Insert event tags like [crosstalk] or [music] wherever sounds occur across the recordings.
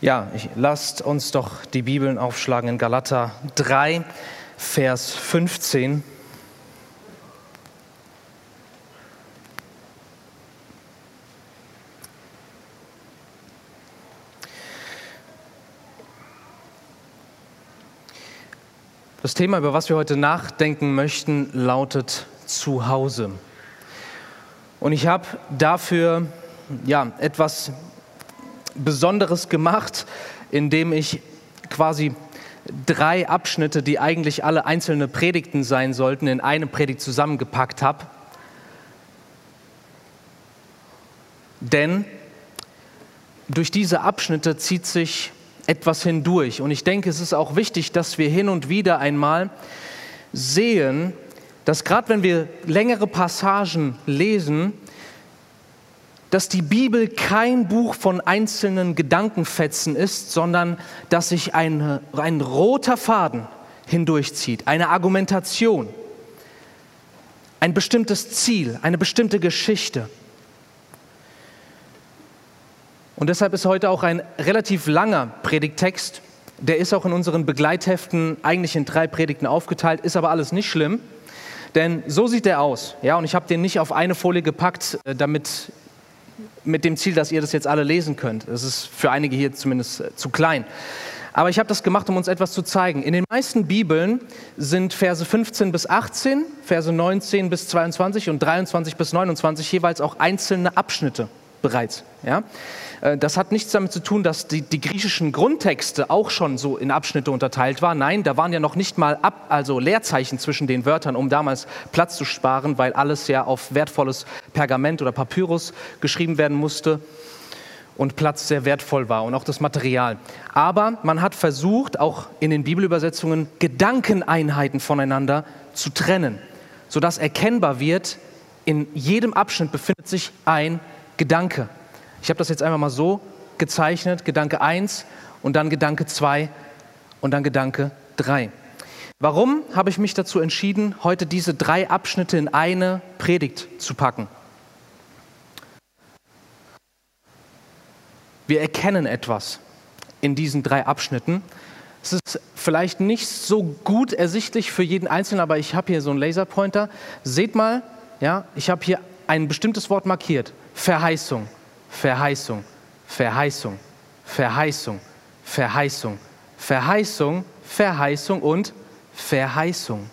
Ja, ich, lasst uns doch die Bibeln aufschlagen in Galater 3, Vers 15. Das Thema, über was wir heute nachdenken möchten, lautet Zuhause. Und ich habe dafür ja, etwas Besonderes gemacht, indem ich quasi drei Abschnitte, die eigentlich alle einzelne Predigten sein sollten, in eine Predigt zusammengepackt habe. Denn durch diese Abschnitte zieht sich etwas hindurch. Und ich denke, es ist auch wichtig, dass wir hin und wieder einmal sehen, dass gerade wenn wir längere Passagen lesen, dass die Bibel kein Buch von einzelnen Gedankenfetzen ist, sondern dass sich ein, ein roter Faden hindurchzieht, eine Argumentation, ein bestimmtes Ziel, eine bestimmte Geschichte. Und deshalb ist heute auch ein relativ langer Predigttext. Der ist auch in unseren Begleitheften eigentlich in drei Predigten aufgeteilt, ist aber alles nicht schlimm. Denn so sieht er aus. Ja, und ich habe den nicht auf eine Folie gepackt, äh, damit mit dem Ziel, dass ihr das jetzt alle lesen könnt. Das ist für einige hier zumindest äh, zu klein. Aber ich habe das gemacht, um uns etwas zu zeigen. In den meisten Bibeln sind Verse 15 bis 18, Verse 19 bis 22 und 23 bis 29 jeweils auch einzelne Abschnitte bereits. Ja? Äh, das hat nichts damit zu tun, dass die, die, griechischen Grundtexte auch schon so in Abschnitte unterteilt waren. Nein, da waren ja noch nicht mal ab, also Leerzeichen zwischen den Wörtern, um damals Platz zu sparen, weil alles ja auf wertvolles Pergament oder Papyrus geschrieben werden musste und Platz sehr wertvoll war und auch das Material. Aber man hat versucht, auch in den Bibelübersetzungen Gedankeneinheiten voneinander zu trennen, sodass erkennbar wird, in jedem Abschnitt befindet sich ein Gedanke. Ich habe das jetzt einfach mal so gezeichnet, Gedanke 1 und dann Gedanke 2 und dann Gedanke 3. Warum habe ich mich dazu entschieden, heute diese drei Abschnitte in eine Predigt zu packen? Wir erkennen etwas in diesen drei Abschnitten. Es ist vielleicht nicht so gut ersichtlich für jeden Einzelnen, aber ich habe hier so einen Laserpointer. Seht mal, ja, ich habe hier ein bestimmtes Wort markiert. Verheißung, Verheißung, Verheißung, Verheißung, Verheißung, Verheißung, Verheißung und Verheißung.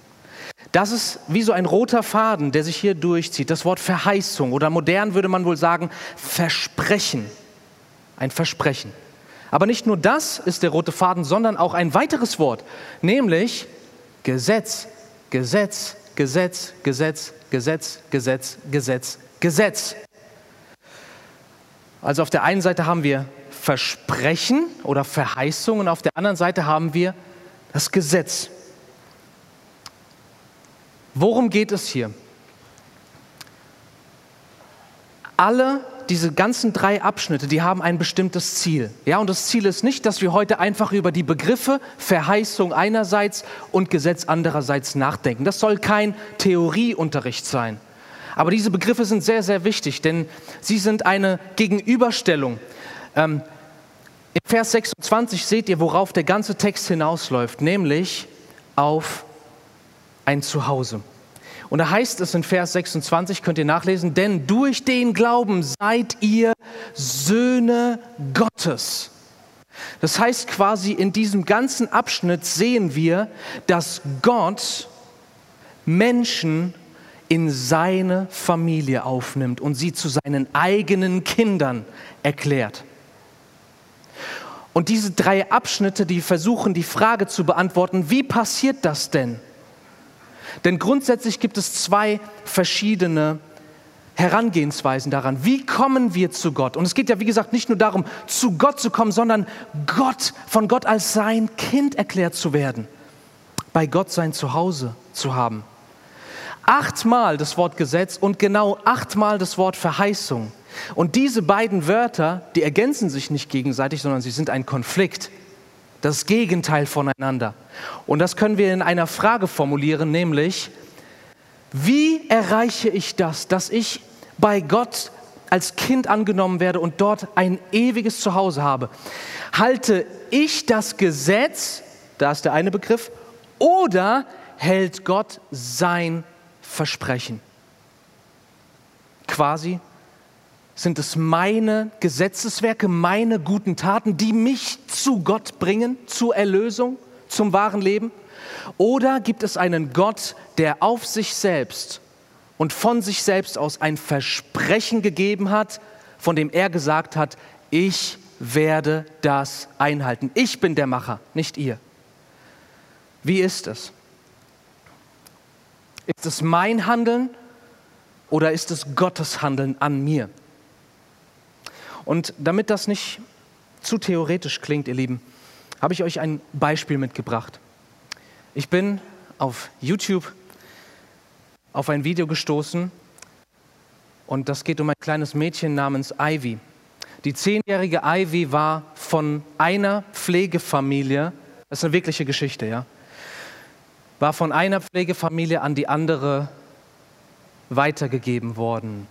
Das ist wie so ein roter Faden, der sich hier durchzieht. Das Wort Verheißung oder modern würde man wohl sagen Versprechen. Ein Versprechen. Aber nicht nur das ist der rote Faden, sondern auch ein weiteres Wort, nämlich Gesetz, Gesetz, Gesetz, Gesetz, Gesetz, Gesetz, Gesetz, Gesetz. Also auf der einen Seite haben wir Versprechen oder Verheißungen, auf der anderen Seite haben wir das Gesetz. Worum geht es hier? Alle diese ganzen drei Abschnitte, die haben ein bestimmtes Ziel. Ja, und das Ziel ist nicht, dass wir heute einfach über die Begriffe Verheißung einerseits und Gesetz andererseits nachdenken. Das soll kein Theorieunterricht sein. Aber diese Begriffe sind sehr, sehr wichtig, denn sie sind eine Gegenüberstellung. Ähm, in Vers 26 seht ihr, worauf der ganze Text hinausläuft, nämlich auf ein Zuhause. Und da heißt es in Vers 26, könnt ihr nachlesen, denn durch den Glauben seid ihr Söhne Gottes. Das heißt quasi, in diesem ganzen Abschnitt sehen wir, dass Gott Menschen in seine Familie aufnimmt und sie zu seinen eigenen Kindern erklärt. Und diese drei Abschnitte, die versuchen die Frage zu beantworten, wie passiert das denn? Denn grundsätzlich gibt es zwei verschiedene Herangehensweisen daran. Wie kommen wir zu Gott? Und es geht ja, wie gesagt, nicht nur darum, zu Gott zu kommen, sondern Gott, von Gott als sein Kind erklärt zu werden, bei Gott sein Zuhause zu haben achtmal das Wort Gesetz und genau achtmal das Wort Verheißung. Und diese beiden Wörter, die ergänzen sich nicht gegenseitig, sondern sie sind ein Konflikt. Das Gegenteil voneinander. Und das können wir in einer Frage formulieren, nämlich, wie erreiche ich das, dass ich bei Gott als Kind angenommen werde und dort ein ewiges Zuhause habe. Halte ich das Gesetz, da ist der eine Begriff, oder hält Gott sein Versprechen? Quasi sind es meine Gesetzeswerke, meine guten Taten, die mich zu Gott bringen, zur Erlösung, zum wahren Leben? Oder gibt es einen Gott, der auf sich selbst und von sich selbst aus ein Versprechen gegeben hat, von dem er gesagt hat, ich werde das einhalten. Ich bin der Macher, nicht ihr. Wie ist es? Ist es mein Handeln oder ist es Gottes Handeln an mir? Und damit das nicht zu theoretisch klingt, ihr Lieben, habe ich euch ein Beispiel mitgebracht. Ich bin auf YouTube auf ein Video gestoßen und das geht um ein kleines Mädchen namens Ivy. Die zehnjährige Ivy war von einer Pflegefamilie, das ist eine wirkliche Geschichte, ja, war von einer Pflegefamilie an die andere weitergegeben worden.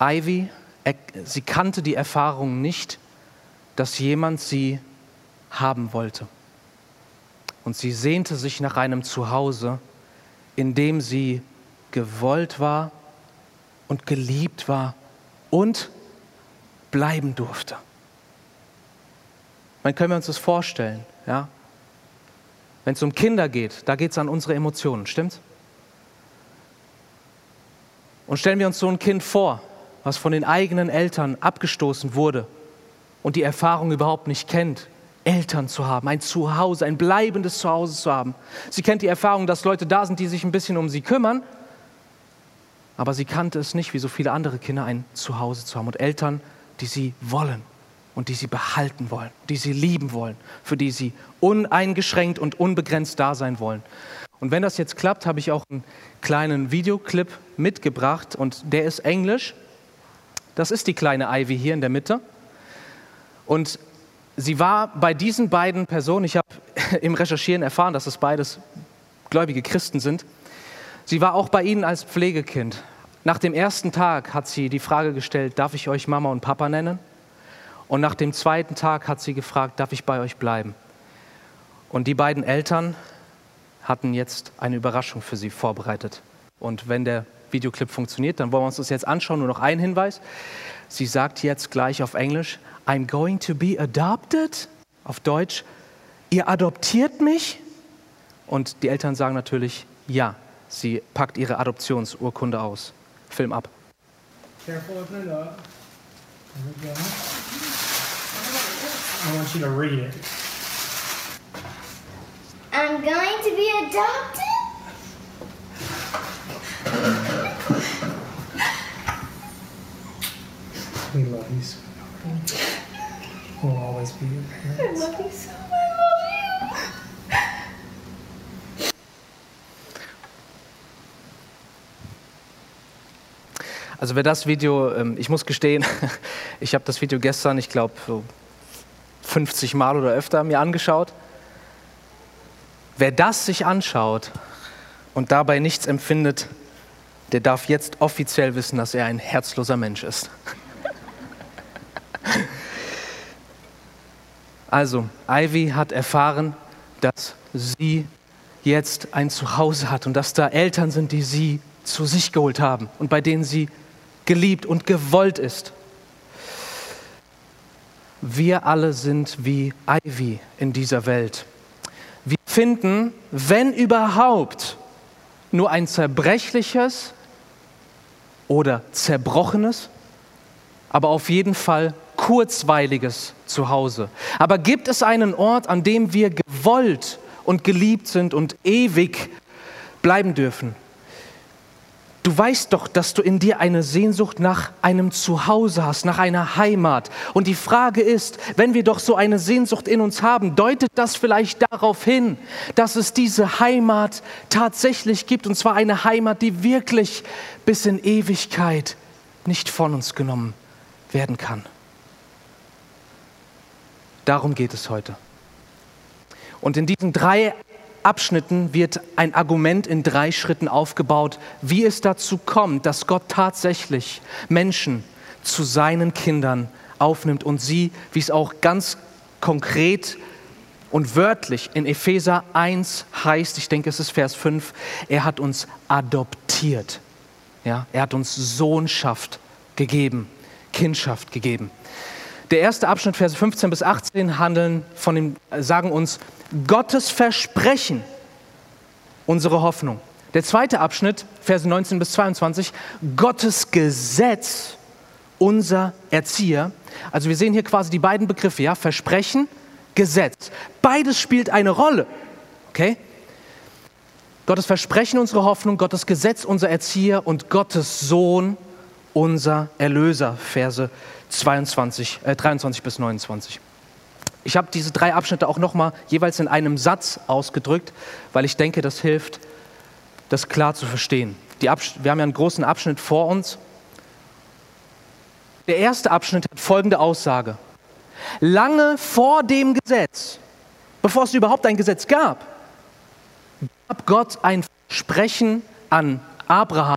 Ivy, sie kannte die Erfahrung nicht, dass jemand sie haben wollte. Und sie sehnte sich nach einem Zuhause, in dem sie gewollt war und geliebt war und bleiben durfte. Man können wir uns das vorstellen, ja? Wenn es um Kinder geht, da geht es an unsere Emotionen, stimmt's? Und stellen wir uns so ein Kind vor, was von den eigenen Eltern abgestoßen wurde und die Erfahrung überhaupt nicht kennt, Eltern zu haben, ein Zuhause, ein bleibendes Zuhause zu haben. Sie kennt die Erfahrung, dass Leute da sind, die sich ein bisschen um sie kümmern, aber sie kannte es nicht, wie so viele andere Kinder, ein Zuhause zu haben und Eltern, die sie wollen und die sie behalten wollen, die sie lieben wollen, für die sie uneingeschränkt und unbegrenzt da sein wollen. Und wenn das jetzt klappt, habe ich auch einen kleinen Videoclip mitgebracht und der ist englisch. Das ist die kleine Ivy hier in der Mitte. Und sie war bei diesen beiden Personen, ich habe [laughs] im Recherchieren erfahren, dass es beides gläubige Christen sind, sie war auch bei ihnen als Pflegekind. Nach dem ersten Tag hat sie die Frage gestellt, darf ich euch Mama und Papa nennen? Und nach dem zweiten Tag hat sie gefragt, darf ich bei euch bleiben? Und die beiden Eltern hatten jetzt eine Überraschung für sie vorbereitet. Und wenn der Videoclip funktioniert, dann wollen wir uns das jetzt anschauen. Nur noch ein Hinweis. Sie sagt jetzt gleich auf Englisch, I'm going to be adopted. Auf Deutsch, ihr adoptiert mich? Und die Eltern sagen natürlich, ja. Sie packt ihre Adoptionsurkunde aus. Film ab. Careful opening it up. There we go. I want you to read it. I'm going to be adopted? we love you, sweetheart. We'll always be your parents. I love you so much. I love you. Also wer das Video, ähm, ich muss gestehen, [laughs] ich habe das Video gestern, ich glaube, so 50 Mal oder öfter mir angeschaut. Wer das sich anschaut und dabei nichts empfindet, der darf jetzt offiziell wissen, dass er ein herzloser Mensch ist. [laughs] Also, Ivy hat erfahren, dass sie jetzt ein Zuhause hat und dass da Eltern sind, die sie zu sich geholt haben und bei denen sie geliebt und gewollt ist. Wir alle sind wie Ivy in dieser Welt. Wir finden, wenn überhaupt, nur ein zerbrechliches oder zerbrochenes, aber auf jeden Fall kurzweiliges Zuhause. Aber gibt es einen Ort, an dem wir gewollt und geliebt sind und ewig bleiben dürfen? Du weißt doch, dass du in dir eine Sehnsucht nach einem Zuhause hast, nach einer Heimat. Und die Frage ist, wenn wir doch so eine Sehnsucht in uns haben, deutet das vielleicht darauf hin, dass es diese Heimat tatsächlich gibt. Und zwar eine Heimat, die wirklich bis in Ewigkeit nicht von uns genommen werden kann. Darum geht es heute. Und in diesen drei Abschnitten wird ein Argument in drei Schritten aufgebaut, wie es dazu kommt, dass Gott tatsächlich Menschen zu seinen Kindern aufnimmt und sie, wie es auch ganz konkret und wörtlich in Epheser 1 heißt, ich denke es ist Vers 5, er hat uns adoptiert. Ja, er hat uns Sohnschaft gegeben, Kindschaft gegeben. Der erste Abschnitt, Verse 15 bis 18, handeln von dem, sagen uns Gottes Versprechen, unsere Hoffnung. Der zweite Abschnitt, Verse 19 bis 22, Gottes Gesetz, unser Erzieher. Also wir sehen hier quasi die beiden Begriffe, ja, Versprechen, Gesetz. Beides spielt eine Rolle. Okay? Gottes Versprechen, unsere Hoffnung, Gottes Gesetz, unser Erzieher und Gottes Sohn, unser Erlöser. Verse 22, äh, 23 bis 29. Ich habe diese drei Abschnitte auch nochmal jeweils in einem Satz ausgedrückt, weil ich denke, das hilft, das klar zu verstehen. wir haben ja einen großen Abschnitt vor uns. Der erste Abschnitt hat folgende Aussage. Lange vor dem Gesetz, bevor es überhaupt ein Gesetz gab, gab Gott ein Versprechen an Abraham,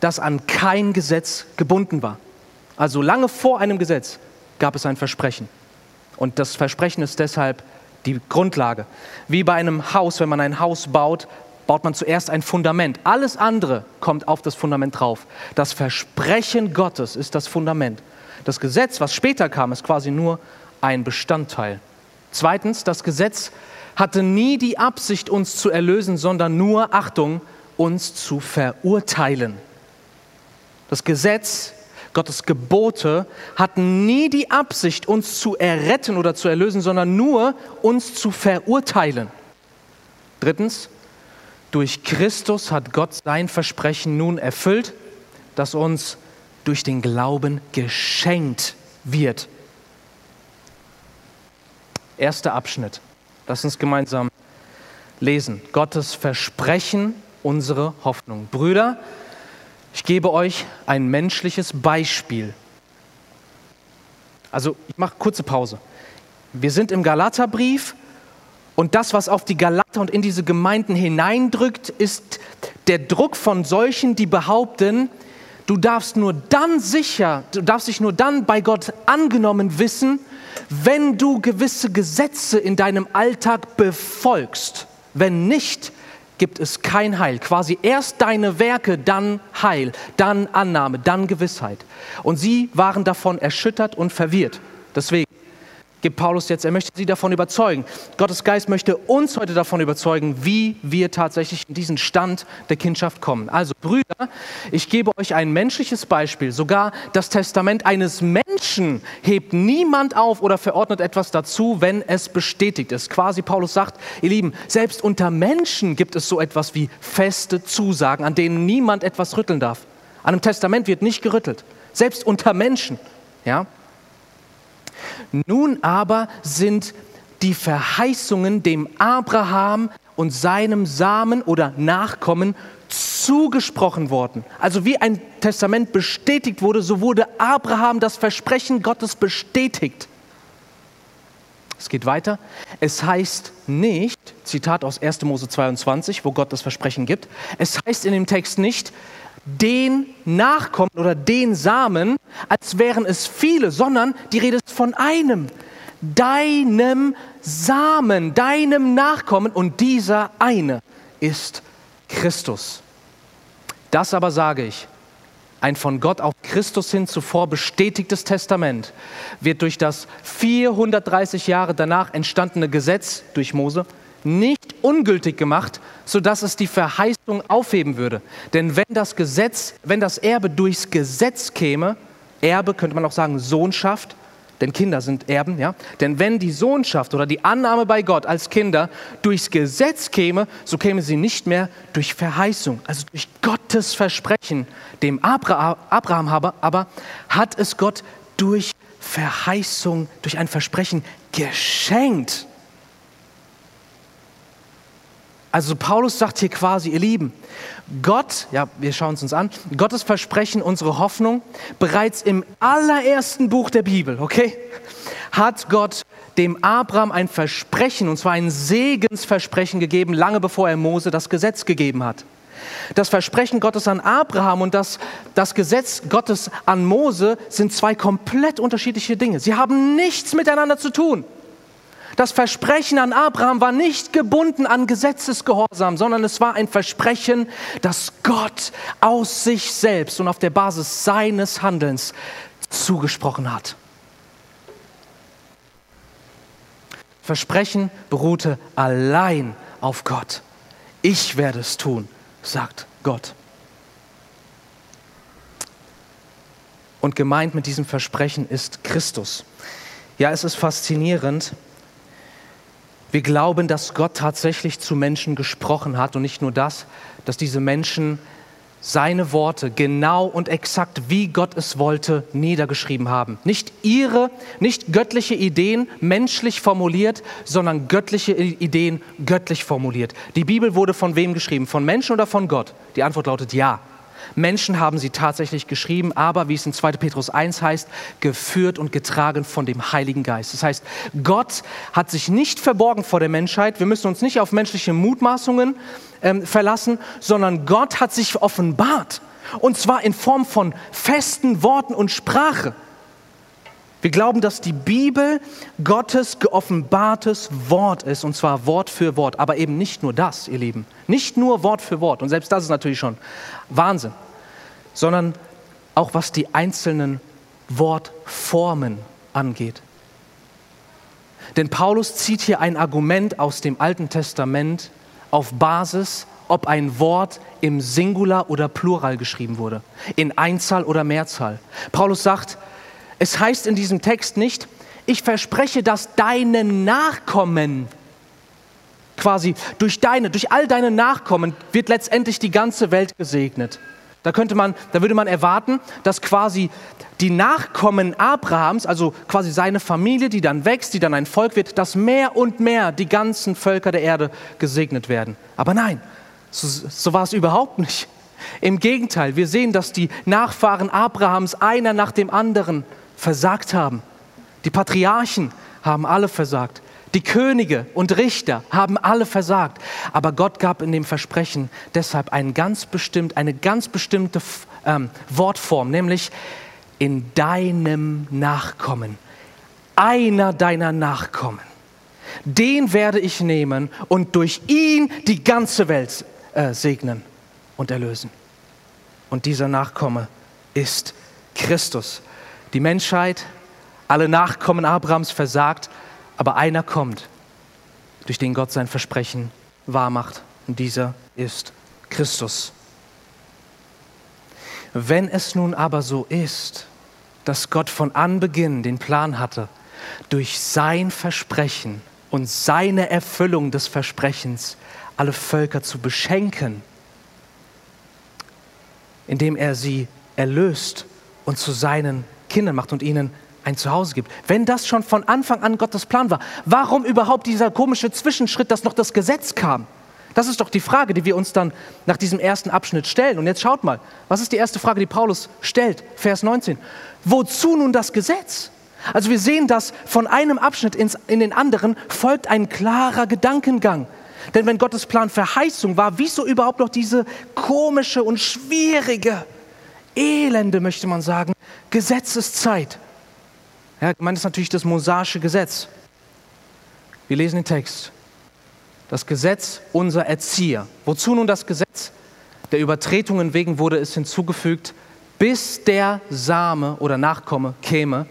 das an kein Gesetz gebunden war. Also lange vor einem Gesetz gab es ein Versprechen. Und das Versprechen ist deshalb die Grundlage. Wie bei einem Haus, wenn man ein Haus baut, baut man zuerst ein Fundament. Alles andere kommt auf das Fundament drauf. Das Versprechen Gottes ist das Fundament. Das Gesetz, was später kam, ist quasi nur ein Bestandteil. Zweitens, das Gesetz hatte nie die Absicht, uns zu erlösen, sondern nur, Achtung, uns zu verurteilen. Das Gesetz Gottes Gebote hatten nie die Absicht, uns zu erretten oder zu erlösen, sondern nur uns zu verurteilen. Drittens, durch Christus hat Gott sein Versprechen nun erfüllt, das uns durch den Glauben geschenkt wird. Erster Abschnitt. Lass uns gemeinsam lesen. Gottes Versprechen, unsere Hoffnung. Brüder, ich gebe euch ein menschliches Beispiel. Also ich mache kurze Pause. Wir sind im Galaterbrief und das, was auf die Galater und in diese Gemeinden hineindrückt, ist der Druck von solchen, die behaupten, du darfst nur dann sicher, du darfst dich nur dann bei Gott angenommen wissen, wenn du gewisse Gesetze in deinem Alltag befolgst. Wenn nicht, gibt es kein Heil. Quasi erst deine Werke, dann Heil, dann Annahme, dann Gewissheit. Und sie waren davon erschüttert und verwirrt. Deswegen gibt Paulus jetzt, er möchte sie davon überzeugen. Gottes Geist möchte uns heute davon überzeugen, wie wir tatsächlich in diesen Stand der Kindschaft kommen. Also Brüder, ich gebe euch ein menschliches Beispiel. Sogar das Testament eines Menschen hebt niemand auf oder verordnet etwas dazu, wenn es bestätigt ist. Quasi Paulus sagt, ihr Lieben, selbst unter Menschen gibt es so etwas wie feste Zusagen, an denen niemand etwas rütteln darf. An einem Testament wird nicht gerüttelt. Selbst unter Menschen. Ja? Nun aber sind die Verheißungen dem Abraham und seinem Samen oder Nachkommen zugesprochen worden. Also wie ein Testament bestätigt wurde, so wurde Abraham das Versprechen Gottes bestätigt. Es geht weiter. Es heißt nicht, Zitat aus 1. Mose 22, wo Gott das Versprechen gibt, es heißt in dem Text nicht, den Nachkommen oder den Samen, als wären es viele, sondern die Rede ist von einem, deinem Samen, deinem Nachkommen und dieser eine ist Christus. Das aber sage ich, ein von Gott auf Christus hin zuvor bestätigtes Testament wird durch das 430 Jahre danach entstandene Gesetz durch Mose nicht ungültig gemacht, sodass es die Verheißung aufheben würde. Denn wenn das Gesetz, wenn das Erbe durchs Gesetz käme, Erbe könnte man auch sagen Sohnschaft, denn Kinder sind Erben, ja. Denn wenn die Sohnschaft oder die Annahme bei Gott als Kinder durchs Gesetz käme, so käme sie nicht mehr durch Verheißung, also durch Gottes Versprechen. Dem Abraham aber, aber hat es Gott durch Verheißung, durch ein Versprechen geschenkt. Also Paulus sagt hier quasi, ihr Lieben, Gott, ja, wir schauen es uns an, Gottes Versprechen, unsere Hoffnung, bereits im allerersten Buch der Bibel, okay, hat Gott dem Abraham ein Versprechen, und zwar ein Segensversprechen gegeben, lange bevor er Mose das Gesetz gegeben hat. Das Versprechen Gottes an Abraham und das, das Gesetz Gottes an Mose sind zwei komplett unterschiedliche Dinge. Sie haben nichts miteinander zu tun. Das Versprechen an Abraham war nicht gebunden an Gesetzesgehorsam, sondern es war ein Versprechen, das Gott aus sich selbst und auf der Basis seines Handelns zugesprochen hat. Versprechen beruhte allein auf Gott. Ich werde es tun, sagt Gott. Und gemeint mit diesem Versprechen ist Christus. Ja, es ist faszinierend, wir glauben, dass Gott tatsächlich zu Menschen gesprochen hat und nicht nur das, dass diese Menschen seine Worte genau und exakt, wie Gott es wollte, niedergeschrieben haben. Nicht ihre, nicht göttliche Ideen menschlich formuliert, sondern göttliche Ideen göttlich formuliert. Die Bibel wurde von wem geschrieben? Von Menschen oder von Gott? Die Antwort lautet ja. Menschen haben sie tatsächlich geschrieben, aber wie es in 2. Petrus 1 heißt, geführt und getragen von dem Heiligen Geist. Das heißt, Gott hat sich nicht verborgen vor der Menschheit. Wir müssen uns nicht auf menschliche Mutmaßungen ähm, verlassen, sondern Gott hat sich offenbart. Und zwar in Form von festen Worten und Sprache. Wir glauben, dass die Bibel Gottes geoffenbartes Wort ist, und zwar Wort für Wort. Aber eben nicht nur das, ihr Lieben. Nicht nur Wort für Wort. Und selbst das ist natürlich schon Wahnsinn. Sondern auch was die einzelnen Wortformen angeht. Denn Paulus zieht hier ein Argument aus dem Alten Testament auf Basis, ob ein Wort im Singular oder Plural geschrieben wurde, in Einzahl oder Mehrzahl. Paulus sagt, es heißt in diesem Text nicht, ich verspreche, dass deine Nachkommen, quasi durch deine, durch all deine Nachkommen wird letztendlich die ganze Welt gesegnet. Da könnte man, da würde man erwarten, dass quasi die Nachkommen Abrahams, also quasi seine Familie, die dann wächst, die dann ein Volk wird, dass mehr und mehr die ganzen Völker der Erde gesegnet werden. Aber nein, so, so war es überhaupt nicht. Im Gegenteil, wir sehen, dass die Nachfahren Abrahams einer nach dem anderen versagt haben. Die Patriarchen haben alle versagt. Die Könige und Richter haben alle versagt. Aber Gott gab in dem Versprechen deshalb einen ganz bestimmt, eine ganz bestimmte ähm, Wortform, nämlich in deinem Nachkommen. Einer deiner Nachkommen. Den werde ich nehmen und durch ihn die ganze Welt äh, segnen und erlösen. Und dieser Nachkomme ist Christus. Die Menschheit, alle Nachkommen Abrahams versagt, aber einer kommt, durch den Gott sein Versprechen wahrmacht. Und dieser ist Christus. Wenn es nun aber so ist, dass Gott von Anbeginn den Plan hatte, durch sein Versprechen und seine Erfüllung des Versprechens alle Völker zu beschenken, indem er sie erlöst und zu seinen Kindern macht und ihnen ein Zuhause gibt. Wenn das schon von Anfang an Gottes Plan war, warum überhaupt dieser komische Zwischenschritt, dass noch das Gesetz kam? Das ist doch die Frage, die wir uns dann nach diesem ersten Abschnitt stellen. Und jetzt schaut mal, was ist die erste Frage, die Paulus stellt? Vers 19. Wozu nun das Gesetz? Also wir sehen, dass von einem Abschnitt ins, in den anderen folgt ein klarer Gedankengang. Denn wenn Gottes Plan Verheißung war, wieso überhaupt noch diese komische und schwierige, elende, möchte man sagen, Gesetzeszeit? Ja, gemeint ist natürlich das mosaische Gesetz. Wir lesen den Text. Das Gesetz unser Erzieher. Wozu nun das Gesetz? Der Übertretungen wegen wurde es hinzugefügt, bis der Same oder Nachkomme käme,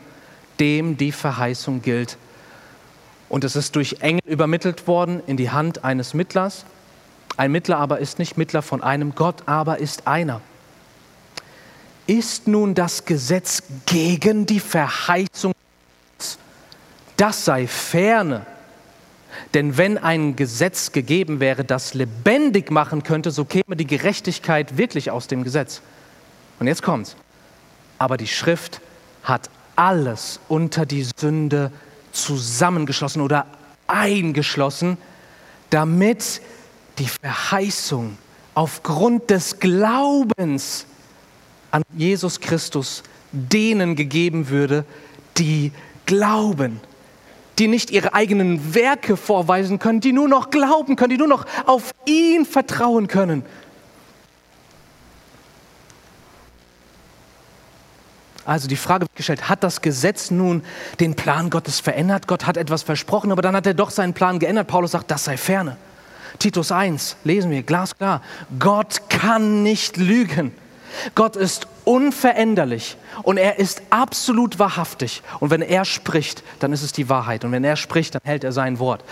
dem die Verheißung gilt. Und es ist durch Engel übermittelt worden in die Hand eines Mittlers. Ein Mittler aber ist nicht Mittler von einem, Gott aber ist einer. Ist nun das Gesetz gegen die Verheißung? Das sei ferne. Denn wenn ein Gesetz gegeben wäre, das lebendig machen könnte, so käme die Gerechtigkeit wirklich aus dem Gesetz. Und jetzt kommt's. Aber die Schrift hat alles unter die Sünde zusammengeschlossen oder eingeschlossen, damit die Verheißung aufgrund des Glaubens an Jesus Christus denen gegeben würde, die glauben, die nicht ihre eigenen Werke vorweisen können, die nur noch glauben können, die nur noch auf ihn vertrauen können. Also die Frage wird gestellt, hat das Gesetz nun den Plan Gottes verändert? Gott hat etwas versprochen, aber dann hat er doch seinen Plan geändert. Paulus sagt, das sei ferne. Titus 1, lesen wir, glasklar. Gott kann nicht lügen. Gott ist unveränderlich und er ist absolut wahrhaftig. Und wenn er spricht, dann ist es die Wahrheit. Und wenn er spricht, dann hält er sein Wort.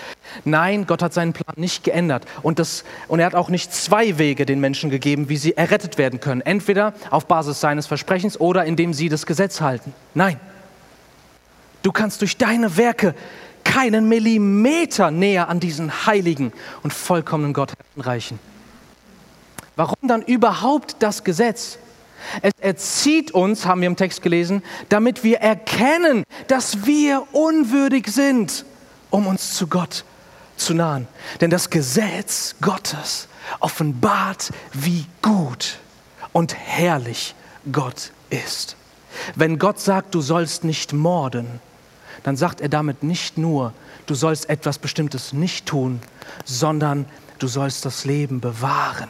Nein, Gott hat seinen Plan nicht geändert. Und, das, und er hat auch nicht zwei Wege den Menschen gegeben, wie sie errettet werden können. Entweder auf Basis seines Versprechens oder indem sie das Gesetz halten. Nein. Du kannst durch deine Werke keinen Millimeter näher an diesen heiligen und vollkommenen Gott reichen. Warum dann überhaupt das Gesetz? Es erzieht uns, haben wir im Text gelesen, damit wir erkennen, dass wir unwürdig sind, um uns zu Gott zu nahen. Denn das Gesetz Gottes offenbart, wie gut und herrlich Gott ist. Wenn Gott sagt, du sollst nicht morden, dann sagt er damit nicht nur, du sollst etwas Bestimmtes nicht tun, sondern du sollst das Leben bewahren.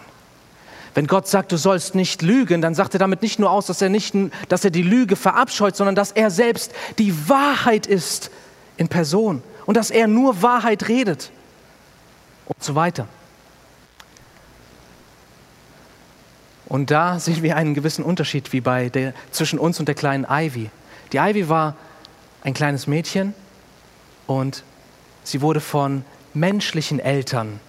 Wenn Gott sagt, du sollst nicht lügen, dann sagt er damit nicht nur aus, dass er, nicht, dass er die Lüge verabscheut, sondern dass er selbst die Wahrheit ist in Person und dass er nur Wahrheit redet und so weiter. Und da sehen wir einen gewissen Unterschied wie bei der, zwischen uns und der kleinen Ivy. Die Ivy war ein kleines Mädchen und sie wurde von menschlichen Eltern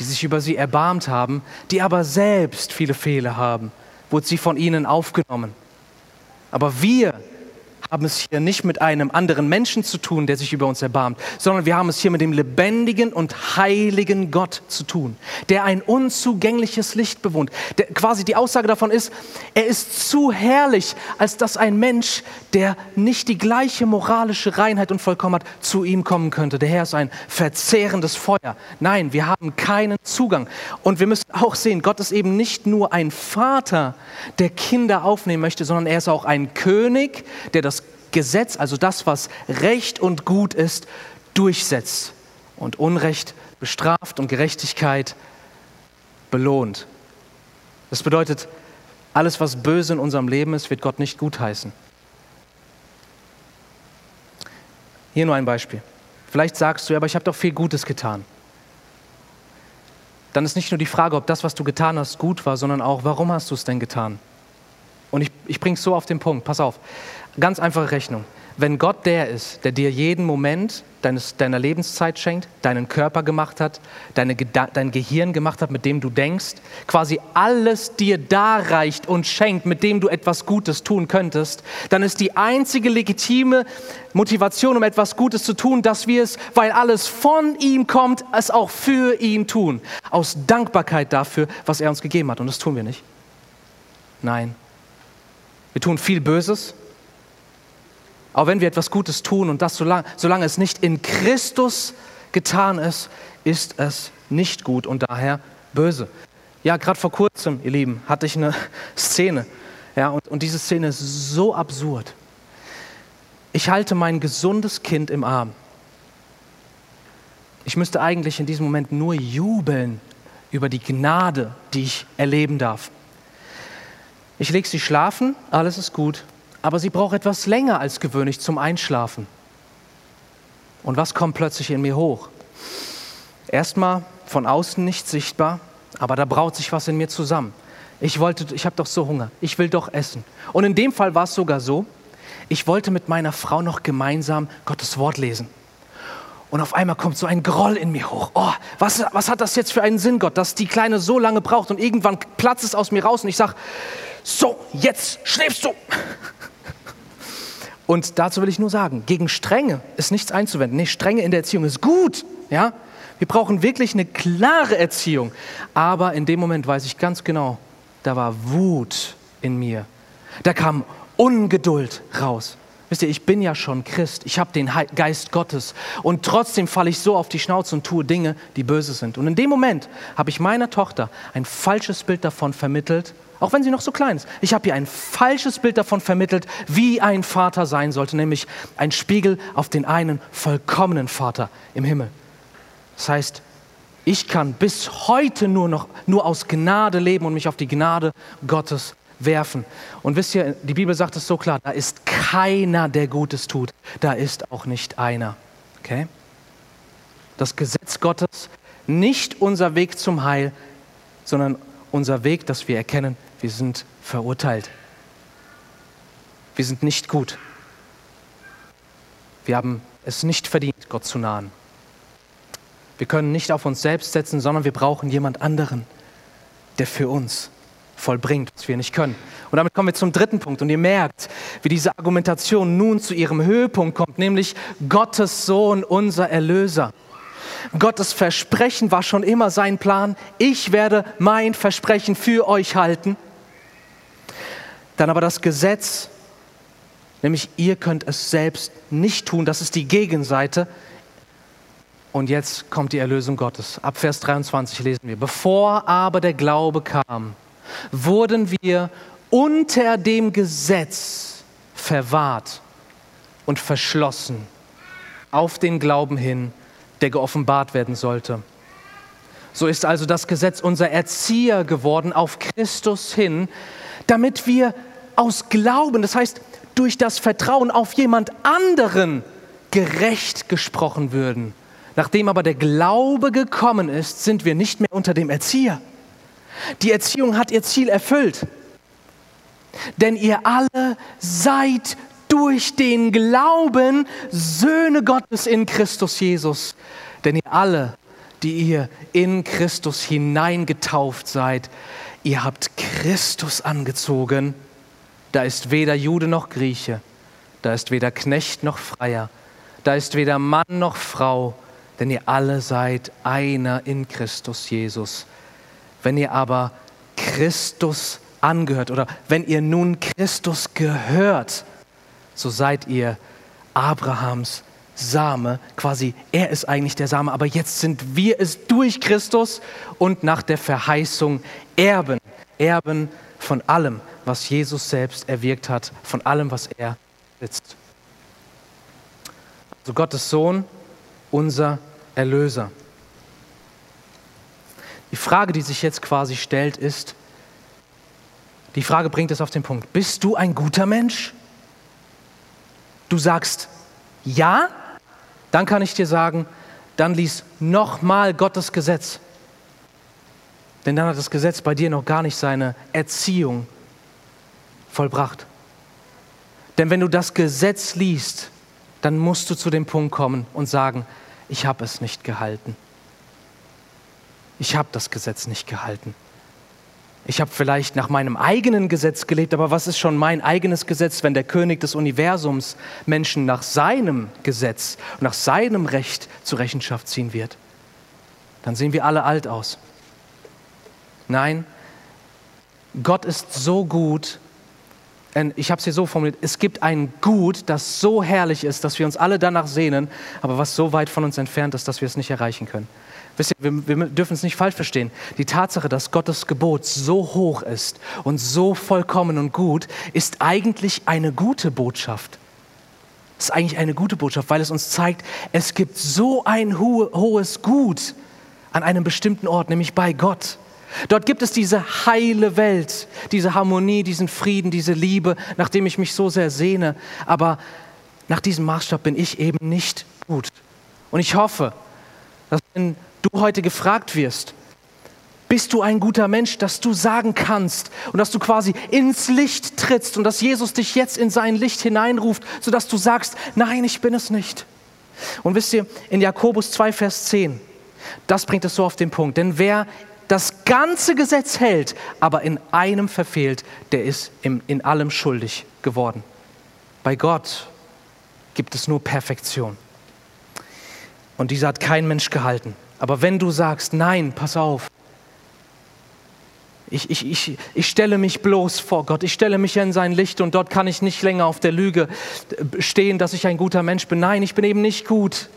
die sich über sie erbarmt haben, die aber selbst viele Fehler haben, wurde sie von ihnen aufgenommen. Aber wir haben es hier nicht mit einem anderen Menschen zu tun, der sich über uns erbarmt, sondern wir haben es hier mit dem lebendigen und heiligen Gott zu tun, der ein unzugängliches Licht bewohnt. Der, quasi die Aussage davon ist, er ist zu herrlich, als dass ein Mensch, der nicht die gleiche moralische Reinheit und Vollkommenheit zu ihm kommen könnte. Der Herr ist ein verzehrendes Feuer. Nein, wir haben keinen Zugang. Und wir müssen auch sehen, Gott ist eben nicht nur ein Vater, der Kinder aufnehmen möchte, sondern er ist auch ein König, der das Gesetz, also das, was Recht und gut ist, durchsetzt und Unrecht bestraft und Gerechtigkeit belohnt. Das bedeutet, alles, was böse in unserem Leben ist, wird Gott nicht gutheißen. Hier nur ein Beispiel. Vielleicht sagst du, aber ich habe doch viel Gutes getan. Dann ist nicht nur die Frage, ob das, was du getan hast, gut war, sondern auch, warum hast du es denn getan? Und ich, ich bringe es so auf den Punkt, pass auf. Ganz einfache Rechnung. Wenn Gott der ist, der dir jeden Moment deines, deiner Lebenszeit schenkt, deinen Körper gemacht hat, deine, dein Gehirn gemacht hat, mit dem du denkst, quasi alles dir darreicht und schenkt, mit dem du etwas Gutes tun könntest, dann ist die einzige legitime Motivation, um etwas Gutes zu tun, dass wir es, weil alles von ihm kommt, es auch für ihn tun. Aus Dankbarkeit dafür, was er uns gegeben hat. Und das tun wir nicht. Nein. Wir tun viel Böses, auch wenn wir etwas Gutes tun und das solange, solange es nicht in Christus getan ist, ist es nicht gut und daher böse. Ja, gerade vor kurzem, ihr Lieben, hatte ich eine [laughs] Szene. Ja, und, und diese Szene ist so absurd. Ich halte mein gesundes Kind im Arm. Ich müsste eigentlich in diesem Moment nur jubeln über die Gnade, die ich erleben darf. Ich lege sie schlafen, alles ist gut aber sie braucht etwas länger als gewöhnlich zum Einschlafen. Und was kommt plötzlich in mir hoch? Erstmal von außen nicht sichtbar, aber da braut sich was in mir zusammen. Ich wollte, ich habe doch so Hunger, ich will doch essen. Und in dem Fall war es sogar so, ich wollte mit meiner Frau noch gemeinsam Gottes Wort lesen. Und auf einmal kommt so ein Groll in mir hoch. Oh, was, was hat das jetzt für einen Sinn, Gott, dass die Kleine so lange braucht und irgendwann platzt es aus mir raus und ich sage, so, jetzt schläfst du. Und dazu will ich nur sagen, gegen Strenge ist nichts einzuwenden. Nee, Strenge in der Erziehung ist gut. Ja? Wir brauchen wirklich eine klare Erziehung. Aber in dem Moment weiß ich ganz genau, da war Wut in mir. Da kam Ungeduld raus. Wisst ihr, ich bin ja schon Christ, ich habe den Geist Gottes und trotzdem falle ich so auf die Schnauze und tue Dinge, die böse sind. Und in dem Moment habe ich meiner Tochter ein falsches Bild davon vermittelt, auch wenn sie noch so klein ist. Ich habe ihr ein falsches Bild davon vermittelt, wie ein Vater sein sollte, nämlich ein Spiegel auf den einen vollkommenen Vater im Himmel. Das heißt, ich kann bis heute nur noch nur aus Gnade leben und mich auf die Gnade Gottes werfen. Und wisst ihr, die Bibel sagt es so klar, da ist keiner, der Gutes tut. Da ist auch nicht einer. Okay? Das Gesetz Gottes, nicht unser Weg zum Heil, sondern unser Weg, dass wir erkennen, wir sind verurteilt. Wir sind nicht gut. Wir haben es nicht verdient, Gott zu nahen. Wir können nicht auf uns selbst setzen, sondern wir brauchen jemand anderen, der für uns vollbringt, was wir nicht können. Und damit kommen wir zum dritten Punkt. Und ihr merkt, wie diese Argumentation nun zu ihrem Höhepunkt kommt, nämlich Gottes Sohn, unser Erlöser. Gottes Versprechen war schon immer sein Plan. Ich werde mein Versprechen für euch halten. Dann aber das Gesetz, nämlich ihr könnt es selbst nicht tun. Das ist die Gegenseite. Und jetzt kommt die Erlösung Gottes. Ab Vers 23 lesen wir. Bevor aber der Glaube kam, wurden wir unter dem Gesetz verwahrt und verschlossen auf den Glauben hin, der geoffenbart werden sollte. So ist also das Gesetz unser Erzieher geworden auf Christus hin, damit wir aus Glauben, das heißt durch das Vertrauen auf jemand anderen, gerecht gesprochen würden. Nachdem aber der Glaube gekommen ist, sind wir nicht mehr unter dem Erzieher. Die Erziehung hat ihr Ziel erfüllt. Denn ihr alle seid durch den Glauben Söhne Gottes in Christus Jesus. Denn ihr alle, die ihr in Christus hineingetauft seid, ihr habt Christus angezogen. Da ist weder Jude noch Grieche, da ist weder Knecht noch Freier, da ist weder Mann noch Frau, denn ihr alle seid einer in Christus Jesus. Wenn ihr aber Christus angehört oder wenn ihr nun Christus gehört, so seid ihr Abrahams Same, quasi er ist eigentlich der Same, aber jetzt sind wir es durch Christus und nach der Verheißung Erben, Erben von allem, was Jesus selbst erwirkt hat, von allem, was er besitzt. Also Gottes Sohn, unser Erlöser. Die Frage, die sich jetzt quasi stellt, ist, die Frage bringt es auf den Punkt, bist du ein guter Mensch? Du sagst ja, dann kann ich dir sagen, dann lies nochmal Gottes Gesetz. Denn dann hat das Gesetz bei dir noch gar nicht seine Erziehung vollbracht. Denn wenn du das Gesetz liest, dann musst du zu dem Punkt kommen und sagen, ich habe es nicht gehalten ich habe das Gesetz nicht gehalten. Ich habe vielleicht nach meinem eigenen Gesetz gelebt, aber was ist schon mein eigenes Gesetz, wenn der König des Universums Menschen nach seinem Gesetz, nach seinem Recht zur Rechenschaft ziehen wird? Dann sehen wir alle alt aus. Nein, Gott ist so gut, ich habe es hier so formuliert, es gibt ein Gut, das so herrlich ist, dass wir uns alle danach sehnen, aber was so weit von uns entfernt ist, dass wir es nicht erreichen können. Wisst ihr, wir, wir dürfen es nicht falsch verstehen. Die Tatsache, dass Gottes Gebot so hoch ist und so vollkommen und gut, ist eigentlich eine gute Botschaft. Es ist eigentlich eine gute Botschaft, weil es uns zeigt, es gibt so ein ho hohes Gut an einem bestimmten Ort, nämlich bei Gott. Dort gibt es diese heile Welt, diese Harmonie, diesen Frieden, diese Liebe, nach dem ich mich so sehr sehne. Aber nach diesem Maßstab bin ich eben nicht gut. Und ich hoffe, dass wenn du heute gefragt wirst, bist du ein guter Mensch, dass du sagen kannst und dass du quasi ins Licht trittst und dass Jesus dich jetzt in sein Licht hineinruft, sodass du sagst, nein, ich bin es nicht. Und wisst ihr, in Jakobus 2, Vers 10, das bringt es so auf den Punkt. Denn wer das ganze Gesetz hält, aber in einem verfehlt, der ist in allem schuldig geworden. Bei Gott gibt es nur Perfektion. Und diese hat kein Mensch gehalten. Aber wenn du sagst, nein, pass auf, ich, ich, ich, ich stelle mich bloß vor Gott, ich stelle mich in sein Licht und dort kann ich nicht länger auf der Lüge stehen, dass ich ein guter Mensch bin. Nein, ich bin eben nicht gut.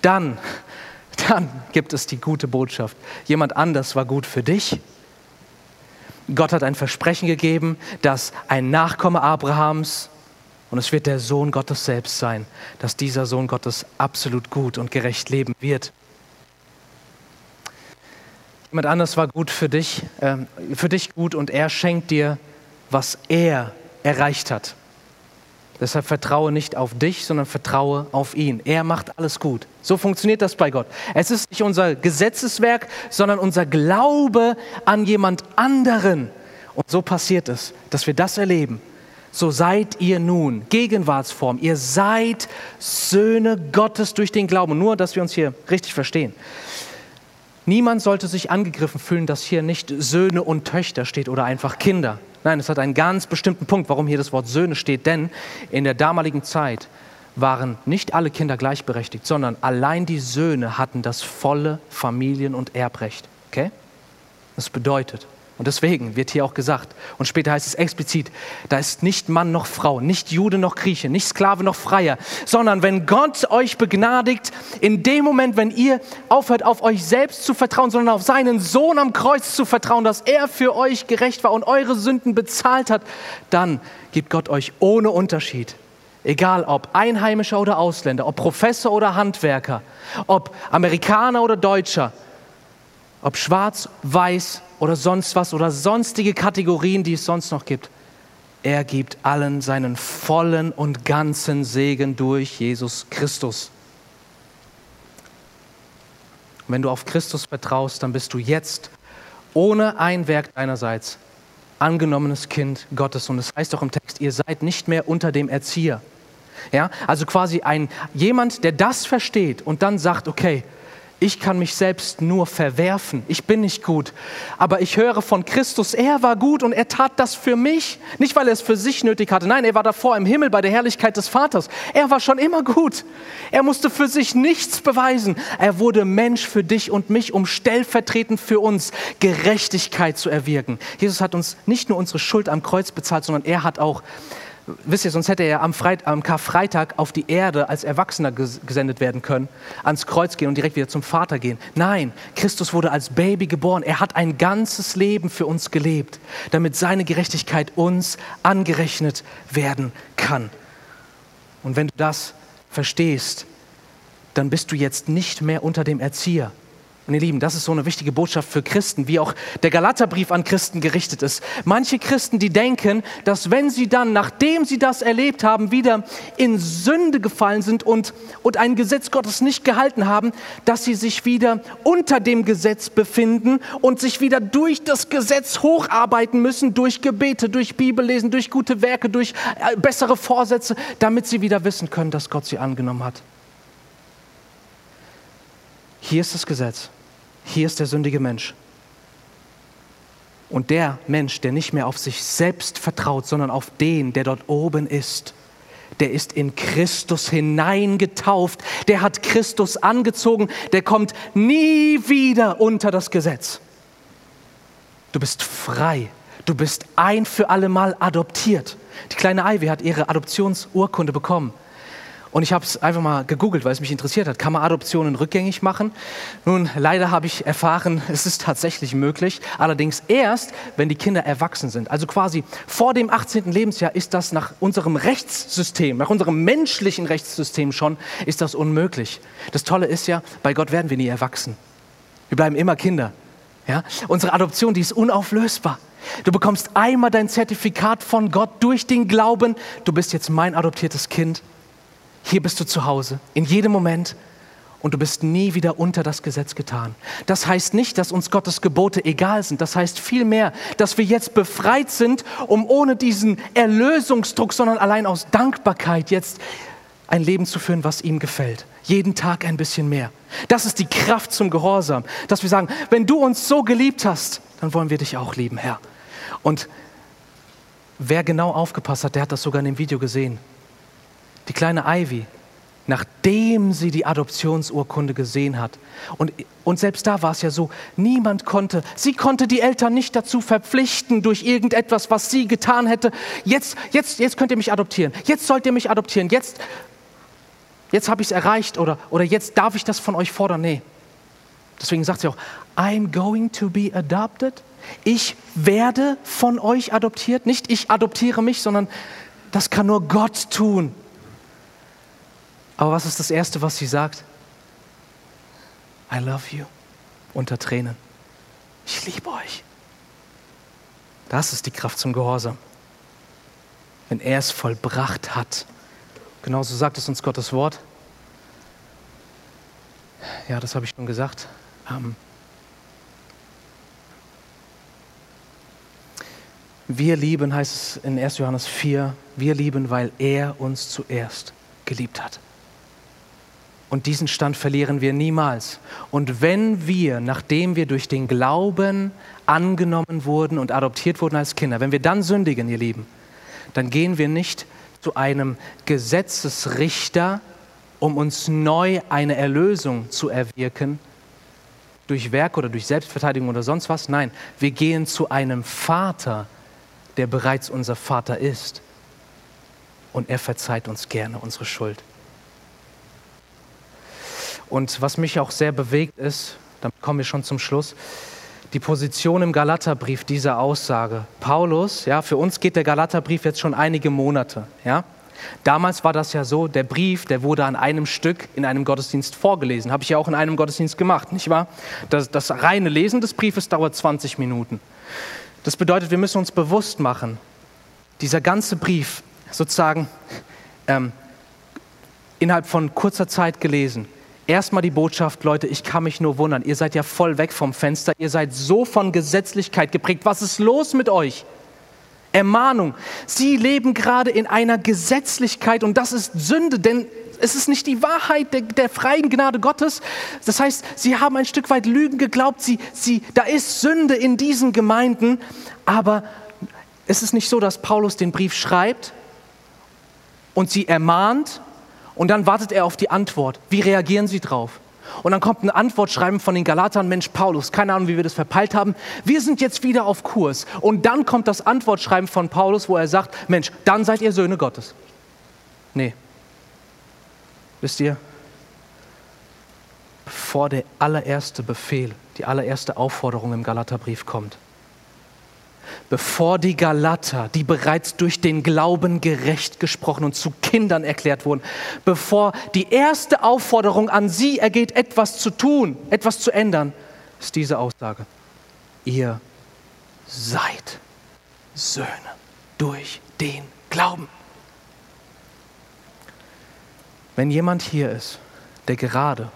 Dann, [laughs] dann gibt es die gute Botschaft. Jemand anders war gut für dich. Gott hat ein Versprechen gegeben, dass ein Nachkomme Abrahams, und es wird der Sohn Gottes selbst sein, dass dieser Sohn Gottes absolut gut und gerecht leben wird. Jemand anders war gut für dich, äh, für dich gut und er schenkt dir, was er erreicht hat. Deshalb vertraue nicht auf dich, sondern vertraue auf ihn. Er macht alles gut. So funktioniert das bei Gott. Es ist nicht unser Gesetzeswerk, sondern unser Glaube an jemand anderen. Und so passiert es, dass wir das erleben. So seid ihr nun, Gegenwartsform, ihr seid Söhne Gottes durch den Glauben. Nur, dass wir uns hier richtig verstehen. Niemand sollte sich angegriffen fühlen, dass hier nicht Söhne und Töchter steht oder einfach Kinder. Nein, es hat einen ganz bestimmten Punkt, warum hier das Wort Söhne steht. Denn in der damaligen Zeit waren nicht alle Kinder gleichberechtigt, sondern allein die Söhne hatten das volle Familien- und Erbrecht. Okay? Das bedeutet, und deswegen wird hier auch gesagt, und später heißt es explizit, da ist nicht Mann noch Frau, nicht Jude noch Grieche, nicht Sklave noch Freier, sondern wenn Gott euch begnadigt, in dem Moment, wenn ihr aufhört, auf euch selbst zu vertrauen, sondern auf seinen Sohn am Kreuz zu vertrauen, dass er für euch gerecht war und eure Sünden bezahlt hat, dann gibt Gott euch ohne Unterschied Egal ob Einheimischer oder Ausländer, ob Professor oder Handwerker, ob Amerikaner oder Deutscher, ob schwarz, weiß oder sonst was oder sonstige Kategorien, die es sonst noch gibt. Er gibt allen seinen vollen und ganzen Segen durch Jesus Christus. wenn du auf Christus vertraust, dann bist du jetzt ohne ein Werk deinerseits angenommenes Kind Gottes. Und es heißt auch im Text, ihr seid nicht mehr unter dem Erzieher. Ja, also quasi ein jemand, der das versteht und dann sagt, okay, ich kann mich selbst nur verwerfen. Ich bin nicht gut. Aber ich höre von Christus, er war gut und er tat das für mich. Nicht, weil er es für sich nötig hatte. Nein, er war davor im Himmel bei der Herrlichkeit des Vaters. Er war schon immer gut. Er musste für sich nichts beweisen. Er wurde Mensch für dich und mich, um stellvertretend für uns Gerechtigkeit zu erwirken. Jesus hat uns nicht nur unsere Schuld am Kreuz bezahlt, sondern er hat auch Wisst ihr, sonst hätte er am, Freit am Karfreitag auf die Erde als Erwachsener ges gesendet werden können, ans Kreuz gehen und direkt wieder zum Vater gehen. Nein, Christus wurde als Baby geboren. Er hat ein ganzes Leben für uns gelebt, damit seine Gerechtigkeit uns angerechnet werden kann. Und wenn du das verstehst, dann bist du jetzt nicht mehr unter dem Erzieher, und ihr Lieben, das ist so eine wichtige Botschaft für Christen, wie auch der Galaterbrief an Christen gerichtet ist. Manche Christen, die denken, dass wenn sie dann, nachdem sie das erlebt haben, wieder in Sünde gefallen sind und, und ein Gesetz Gottes nicht gehalten haben, dass sie sich wieder unter dem Gesetz befinden und sich wieder durch das Gesetz hocharbeiten müssen, durch Gebete, durch Bibellesen, durch gute Werke, durch äh, bessere Vorsätze, damit sie wieder wissen können, dass Gott sie angenommen hat. Hier ist das Gesetz. Hier ist der sündige Mensch. Und der Mensch, der nicht mehr auf sich selbst vertraut, sondern auf den, der dort oben ist, der ist in Christus hineingetauft, der hat Christus angezogen, der kommt nie wieder unter das Gesetz. Du bist frei, du bist ein für alle Mal adoptiert. Die kleine Ivy hat ihre Adoptionsurkunde bekommen. Und ich habe es einfach mal gegoogelt, weil es mich interessiert hat. Kann man Adoptionen rückgängig machen? Nun, leider habe ich erfahren, [laughs] es ist tatsächlich möglich. Allerdings erst, wenn die Kinder erwachsen sind. Also quasi vor dem 18. Lebensjahr ist das nach unserem Rechtssystem, nach unserem menschlichen Rechtssystem schon, ist das unmöglich. Das Tolle ist ja, bei Gott werden wir nie erwachsen. Wir bleiben immer Kinder. Ja? Unsere Adoption, die ist unauflösbar. Du bekommst einmal dein Zertifikat von Gott durch den Glauben. Du bist jetzt mein adoptiertes Kind hier bist du zu Hause, in jedem Moment und du bist nie wieder unter das Gesetz getan. Das heißt nicht, dass uns Gottes Gebote egal sind. Das heißt vielmehr, dass wir jetzt befreit sind, um ohne diesen Erlösungsdruck, sondern allein aus Dankbarkeit jetzt ein Leben zu führen, was ihm gefällt. Jeden Tag ein bisschen mehr. Das ist die Kraft zum Gehorsam, dass wir sagen, wenn du uns so geliebt hast, dann wollen wir dich auch lieben, Herr. Und wer genau aufgepasst hat, der hat das sogar in dem Video gesehen. Die kleine Ivy, nachdem sie die Adoptionsurkunde gesehen hat. Und, und selbst da war es ja so, niemand konnte, sie konnte die Eltern nicht dazu verpflichten durch irgendetwas, was sie getan hätte. Jetzt, jetzt, jetzt könnt ihr mich adoptieren, jetzt sollt ihr mich adoptieren, jetzt, jetzt habe ich es erreicht oder, oder jetzt darf ich das von euch fordern. Nee. Deswegen sagt sie auch, I'm going to be adopted. Ich werde von euch adoptiert. Nicht ich adoptiere mich, sondern das kann nur Gott tun. Aber was ist das Erste, was sie sagt? I love you. Unter Tränen. Ich liebe euch. Das ist die Kraft zum Gehorsam. Wenn er es vollbracht hat. Genauso sagt es uns Gottes Wort. Ja, das habe ich schon gesagt. Ähm wir lieben, heißt es in 1. Johannes 4, wir lieben, weil er uns zuerst geliebt hat. Und diesen Stand verlieren wir niemals. Und wenn wir, nachdem wir durch den Glauben angenommen wurden und adoptiert wurden als Kinder, wenn wir dann sündigen, ihr Lieben, dann gehen wir nicht zu einem Gesetzesrichter, um uns neu eine Erlösung zu erwirken, durch Werk oder durch Selbstverteidigung oder sonst was. Nein, wir gehen zu einem Vater, der bereits unser Vater ist. Und er verzeiht uns gerne unsere Schuld. Und was mich auch sehr bewegt ist, damit kommen wir schon zum Schluss, die Position im Galaterbrief dieser Aussage. Paulus, ja, für uns geht der Galaterbrief jetzt schon einige Monate, ja. Damals war das ja so, der Brief, der wurde an einem Stück in einem Gottesdienst vorgelesen. Habe ich ja auch in einem Gottesdienst gemacht, nicht wahr? Das, das reine Lesen des Briefes dauert 20 Minuten. Das bedeutet, wir müssen uns bewusst machen, dieser ganze Brief sozusagen ähm, innerhalb von kurzer Zeit gelesen, Erstmal die Botschaft, Leute, ich kann mich nur wundern. Ihr seid ja voll weg vom Fenster. Ihr seid so von Gesetzlichkeit geprägt. Was ist los mit euch? Ermahnung. Sie leben gerade in einer Gesetzlichkeit und das ist Sünde, denn es ist nicht die Wahrheit der, der, freien Gnade Gottes. Das heißt, sie haben ein Stück weit Lügen geglaubt. Sie, sie, da ist Sünde in diesen Gemeinden. Aber es ist nicht so, dass Paulus den Brief schreibt und sie ermahnt und dann wartet er auf die Antwort. Wie reagieren sie drauf? Und dann kommt ein Antwortschreiben von den Galatern, Mensch, Paulus, keine Ahnung, wie wir das verpeilt haben. Wir sind jetzt wieder auf Kurs. Und dann kommt das Antwortschreiben von Paulus, wo er sagt, Mensch, dann seid ihr Söhne Gottes. Nee. Wisst ihr, bevor der allererste Befehl, die allererste Aufforderung im Galaterbrief kommt, bevor die Galater, die bereits durch den Glauben gerecht gesprochen und zu Kindern erklärt wurden, bevor die erste Aufforderung an sie ergeht, etwas zu tun, etwas zu ändern, ist diese Aussage. Ihr seid Söhne durch den Glauben. Wenn jemand hier ist, der gerade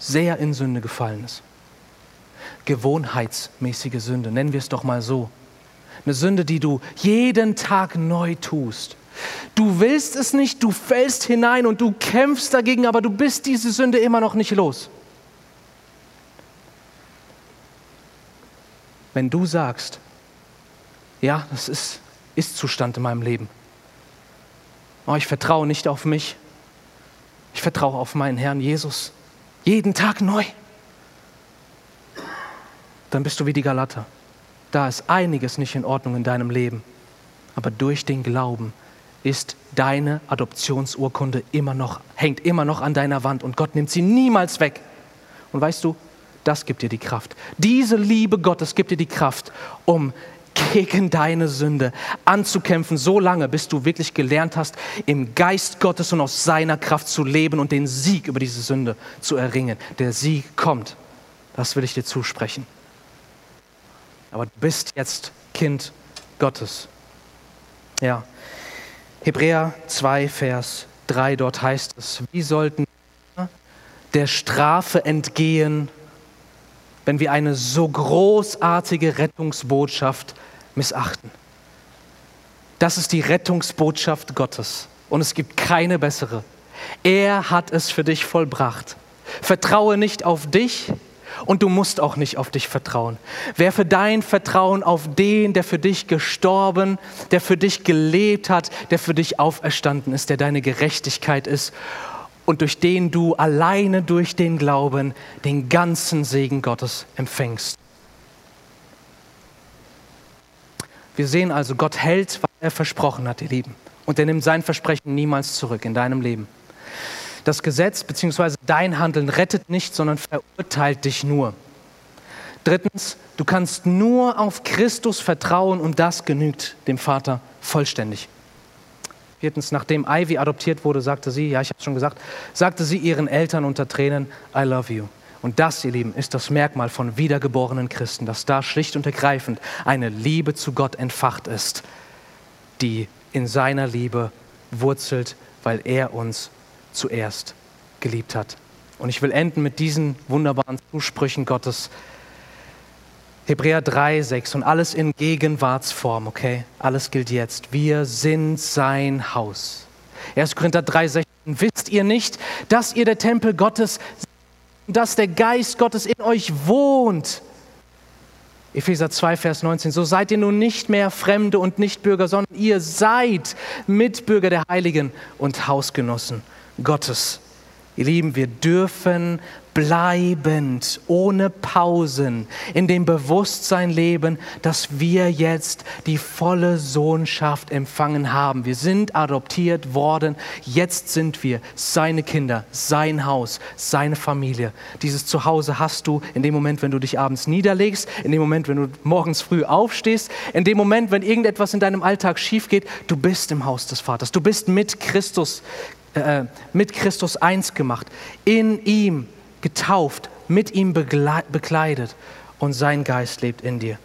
sehr in Sünde gefallen ist, gewohnheitsmäßige Sünde, nennen wir es doch mal so. Eine Sünde, die du jeden Tag neu tust. Du willst es nicht, du fällst hinein und du kämpfst dagegen, aber du bist diese Sünde immer noch nicht los. Wenn du sagst, ja, das ist Ist-Zustand in meinem Leben. Oh, ich vertraue nicht auf mich. Ich vertraue auf meinen Herrn Jesus. Jeden Tag neu dann bist du wie die Galater. Da ist einiges nicht in Ordnung in deinem Leben. Aber durch den Glauben ist deine Adoptionsurkunde immer noch, hängt immer noch an deiner Wand und Gott nimmt sie niemals weg. Und weißt du, das gibt dir die Kraft. Diese Liebe Gottes gibt dir die Kraft, um gegen deine Sünde anzukämpfen, so lange, bis du wirklich gelernt hast, im Geist Gottes und aus seiner Kraft zu leben und den Sieg über diese Sünde zu erringen. Der Sieg kommt. Das will ich dir zusprechen aber du bist jetzt Kind Gottes. Ja. Hebräer 2, Vers 3, dort heißt es, wie sollten wir der Strafe entgehen, wenn wir eine so großartige Rettungsbotschaft missachten? Das ist die Rettungsbotschaft Gottes und es gibt keine bessere. Er hat es für dich vollbracht. Vertraue nicht auf dich, Und du musst auch nicht auf dich vertrauen. Werfe dein Vertrauen auf den, der für dich gestorben, der für dich gelebt hat, der für dich auferstanden ist, der deine Gerechtigkeit ist und durch den du alleine durch den Glauben den ganzen Segen Gottes empfängst. Wir sehen also, Gott hält, was er versprochen hat, ihr Lieben. Und er nimmt sein Versprechen niemals zurück in deinem Leben. Das Gesetz bzw. dein Handeln rettet nicht, sondern verurteilt dich nur. Drittens, du kannst nur auf Christus vertrauen und das genügt dem Vater vollständig. Viertens, nachdem Ivy adoptiert wurde, sagte sie, ja, ich habe es schon gesagt, sagte sie ihren Eltern unter Tränen, I love you. Und das, ihr Lieben, ist das Merkmal von wiedergeborenen Christen, dass da schlicht und ergreifend eine Liebe zu Gott entfacht ist, die in seiner Liebe wurzelt, weil er uns zuerst geliebt hat. Und ich will enden mit diesen wunderbaren Zusprüchen Gottes. Hebräer 3, 6 und alles in Gegenwartsform, okay? Alles gilt jetzt. Wir sind sein Haus. 1. Korinther 3, 16. Wisst ihr nicht, dass ihr der Tempel Gottes dass der Geist Gottes in euch wohnt. Epheser 2, Vers 19. So seid ihr nun nicht mehr Fremde und Nichtbürger, sondern ihr seid Mitbürger der Heiligen und Hausgenossen Gottes. Ihr Lieben, wir dürfen bleibend, ohne Pausen, in dem Bewusstsein leben, dass wir jetzt die volle Sohnschaft empfangen haben. Wir sind adoptiert worden. Jetzt sind wir seine Kinder, sein Haus, seine Familie. Dieses Zuhause hast du in dem Moment, wenn du dich abends niederlegst, in dem Moment, wenn du morgens früh aufstehst, in dem Moment, wenn irgendetwas in deinem Alltag schief geht. Du bist im Haus des Vaters. Du bist mit Christus äh, mit Christus eins gemacht. In ihm getauft, mit ihm bekleidet und sein Geist lebt in dir.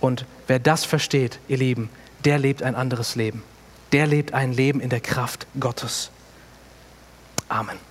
Und wer das versteht, ihr Lieben, der lebt ein anderes Leben. Der lebt ein Leben in der Kraft Gottes. Amen.